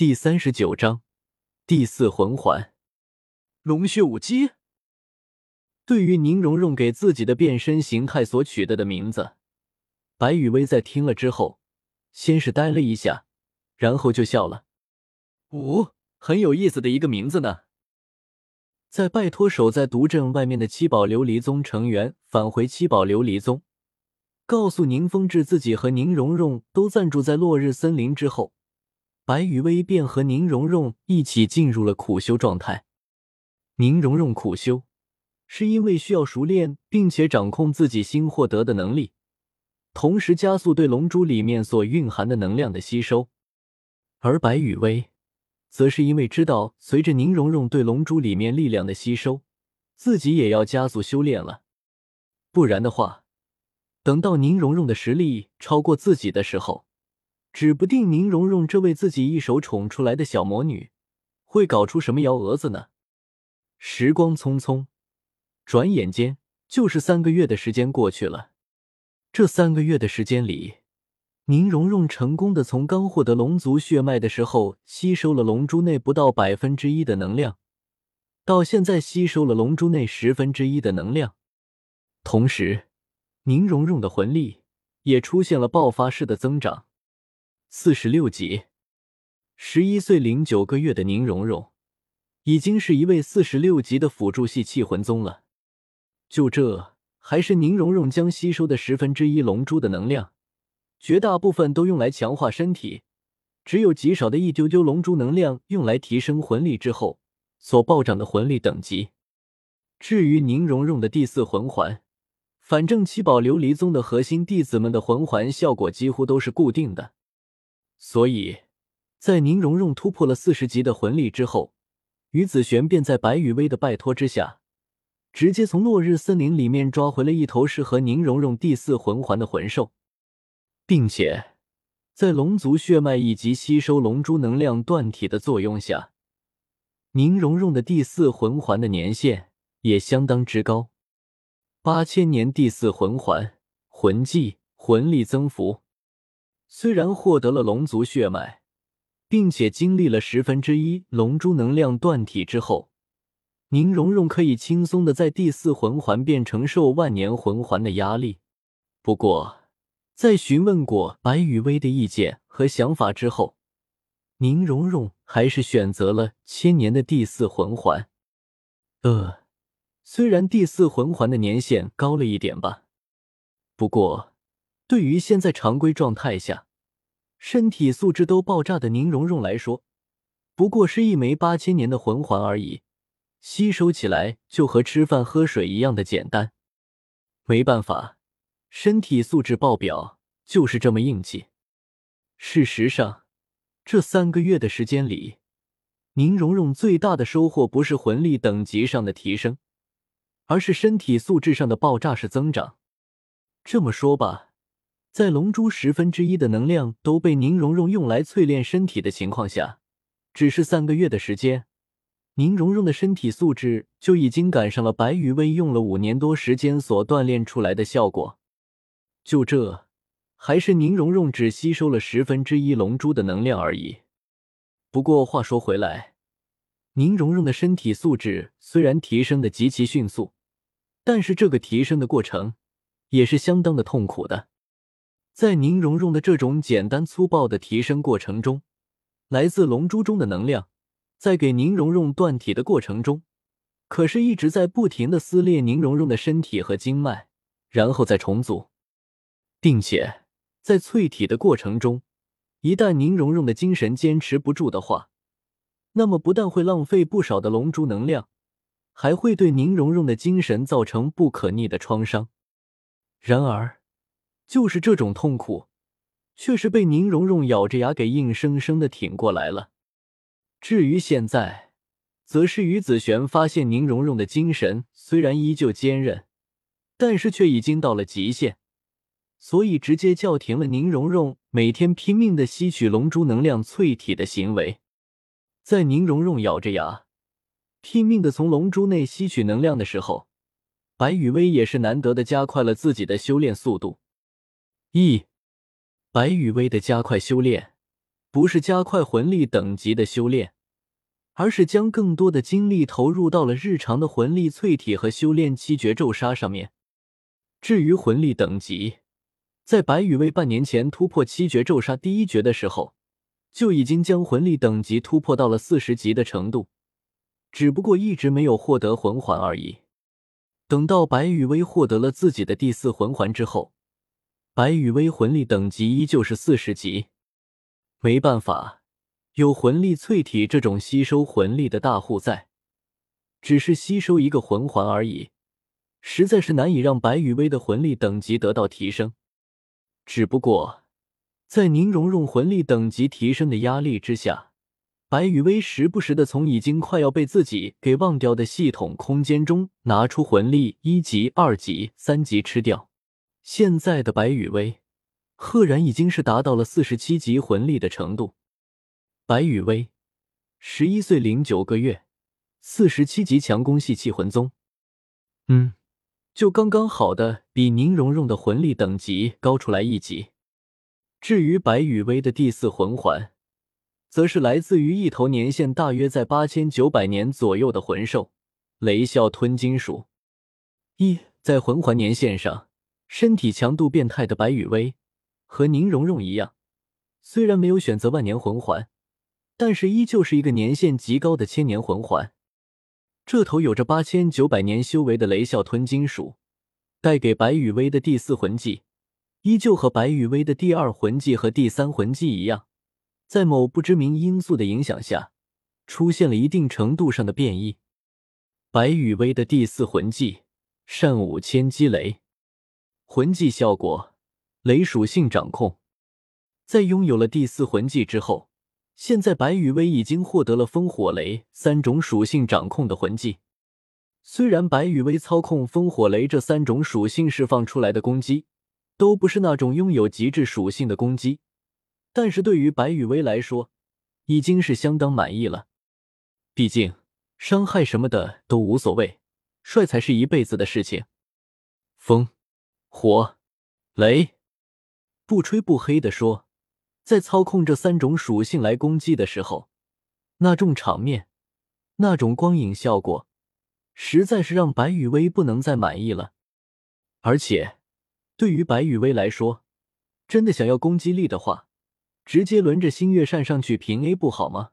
第三十九章第四魂环龙血武姬。对于宁荣荣给自己的变身形态所取的的名字，白雨薇在听了之后，先是呆了一下，然后就笑了。哦，很有意思的一个名字呢。在拜托守在毒阵外面的七宝琉璃宗成员返回七宝琉璃宗，告诉宁风致自己和宁荣荣都暂住在落日森林之后，白雨薇便和宁荣荣一起进入了苦修状态。宁荣荣苦修。是因为需要熟练并且掌控自己新获得的能力，同时加速对龙珠里面所蕴含的能量的吸收；而白羽薇，则是因为知道随着宁荣荣对龙珠里面力量的吸收，自己也要加速修炼了。不然的话，等到宁荣荣的实力超过自己的时候，指不定宁荣荣这位自己一手宠出来的小魔女，会搞出什么幺蛾子呢？时光匆匆。转眼间就是三个月的时间过去了。这三个月的时间里，宁荣荣成功的从刚获得龙族血脉的时候吸收了龙珠内不到百分之一的能量，到现在吸收了龙珠内十分之一的能量。同时，宁荣荣的魂力也出现了爆发式的增长。四十六级，十一岁零九个月的宁荣荣，已经是一位四十六级的辅助系气魂宗了。就这，还是宁荣荣将吸收的十分之一龙珠的能量，绝大部分都用来强化身体，只有极少的一丢丢龙珠能量用来提升魂力之后所暴涨的魂力等级。至于宁荣荣的第四魂环，反正七宝琉璃宗的核心弟子们的魂环效果几乎都是固定的，所以在宁荣荣突破了四十级的魂力之后，于子璇便在白羽薇的拜托之下。直接从落日森林里面抓回了一头适合宁荣荣第四魂环的魂兽，并且在龙族血脉以及吸收龙珠能量断体的作用下，宁荣荣的第四魂环的年限也相当之高，八千年第四魂环魂技魂力增幅。虽然获得了龙族血脉，并且经历了十分之一龙珠能量断体之后。宁荣荣可以轻松的在第四魂环变成受万年魂环的压力，不过在询问过白羽薇的意见和想法之后，宁荣荣还是选择了千年的第四魂环。呃，虽然第四魂环的年限高了一点吧，不过对于现在常规状态下身体素质都爆炸的宁荣荣来说，不过是一枚八千年的魂环而已。吸收起来就和吃饭喝水一样的简单，没办法，身体素质爆表就是这么硬气。事实上，这三个月的时间里，宁荣荣最大的收获不是魂力等级上的提升，而是身体素质上的爆炸式增长。这么说吧，在龙珠十分之一的能量都被宁荣荣用来淬炼身体的情况下，只是三个月的时间。宁荣荣的身体素质就已经赶上了白羽薇用了五年多时间所锻炼出来的效果。就这，还是宁荣荣只吸收了十分之一龙珠的能量而已。不过话说回来，宁荣荣的身体素质虽然提升的极其迅速，但是这个提升的过程也是相当的痛苦的。在宁荣荣的这种简单粗暴的提升过程中，来自龙珠中的能量。在给宁荣荣断体的过程中，可是一直在不停的撕裂宁荣荣的身体和经脉，然后再重组，并且在淬体的过程中，一旦宁荣荣的精神坚持不住的话，那么不但会浪费不少的龙珠能量，还会对宁荣荣的精神造成不可逆的创伤。然而，就是这种痛苦，却是被宁荣荣咬着牙给硬生生的挺过来了。至于现在，则是于子璇发现宁荣荣的精神虽然依旧坚韧，但是却已经到了极限，所以直接叫停了宁荣荣每天拼命的吸取龙珠能量淬体的行为。在宁荣荣咬着牙，拼命的从龙珠内吸取能量的时候，白雨薇也是难得的加快了自己的修炼速度。一，白雨薇的加快修炼。不是加快魂力等级的修炼，而是将更多的精力投入到了日常的魂力淬体和修炼七绝咒杀上面。至于魂力等级，在白羽薇半年前突破七绝咒杀第一绝的时候，就已经将魂力等级突破到了四十级的程度，只不过一直没有获得魂环而已。等到白羽薇获得了自己的第四魂环之后，白羽薇魂力等级依旧是四十级。没办法，有魂力淬体这种吸收魂力的大户在，只是吸收一个魂环而已，实在是难以让白羽薇的魂力等级得到提升。只不过，在宁荣荣魂力等级提升的压力之下，白羽薇时不时的从已经快要被自己给忘掉的系统空间中拿出魂力一级、二级、三级吃掉。现在的白羽薇。赫然已经是达到了四十七级魂力的程度。白羽薇，十一岁零九个月，四十七级强攻系气魂宗。嗯，就刚刚好的比宁荣荣的魂力等级高出来一级。至于白羽薇的第四魂环，则是来自于一头年限大约在八千九百年左右的魂兽——雷啸吞金属。一在魂环年限上，身体强度变态的白羽薇。和宁荣荣一样，虽然没有选择万年魂环，但是依旧是一个年限极高的千年魂环。这头有着八千九百年修为的雷啸吞金属，带给白羽薇的第四魂技，依旧和白羽薇的第二魂技和第三魂技一样，在某不知名因素的影响下，出现了一定程度上的变异。白羽薇的第四魂技善舞千机雷，魂技效果。雷属性掌控，在拥有了第四魂技之后，现在白羽薇已经获得了风、火、雷三种属性掌控的魂技。虽然白羽薇操控风、火、雷这三种属性释放出来的攻击都不是那种拥有极致属性的攻击，但是对于白羽薇来说，已经是相当满意了。毕竟伤害什么的都无所谓，帅才是一辈子的事情。风、火、雷。不吹不黑的说，在操控这三种属性来攻击的时候，那种场面，那种光影效果，实在是让白羽薇不能再满意了。而且，对于白羽薇来说，真的想要攻击力的话，直接轮着星月扇上去平 A 不好吗？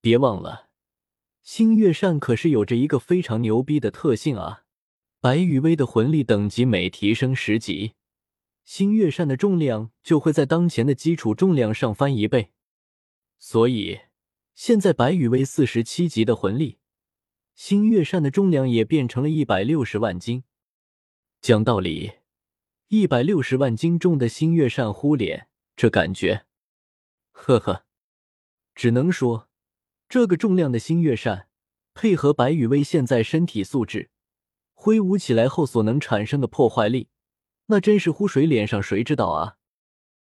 别忘了，星月扇可是有着一个非常牛逼的特性啊！白羽薇的魂力等级每提升十级。星月扇的重量就会在当前的基础重量上翻一倍，所以现在白羽薇四十七级的魂力，星月扇的重量也变成了一百六十万斤。讲道理，一百六十万斤重的星月扇呼脸，这感觉，呵呵，只能说这个重量的星月扇配合白羽薇现在身体素质，挥舞起来后所能产生的破坏力。那真是呼谁脸上谁知道啊！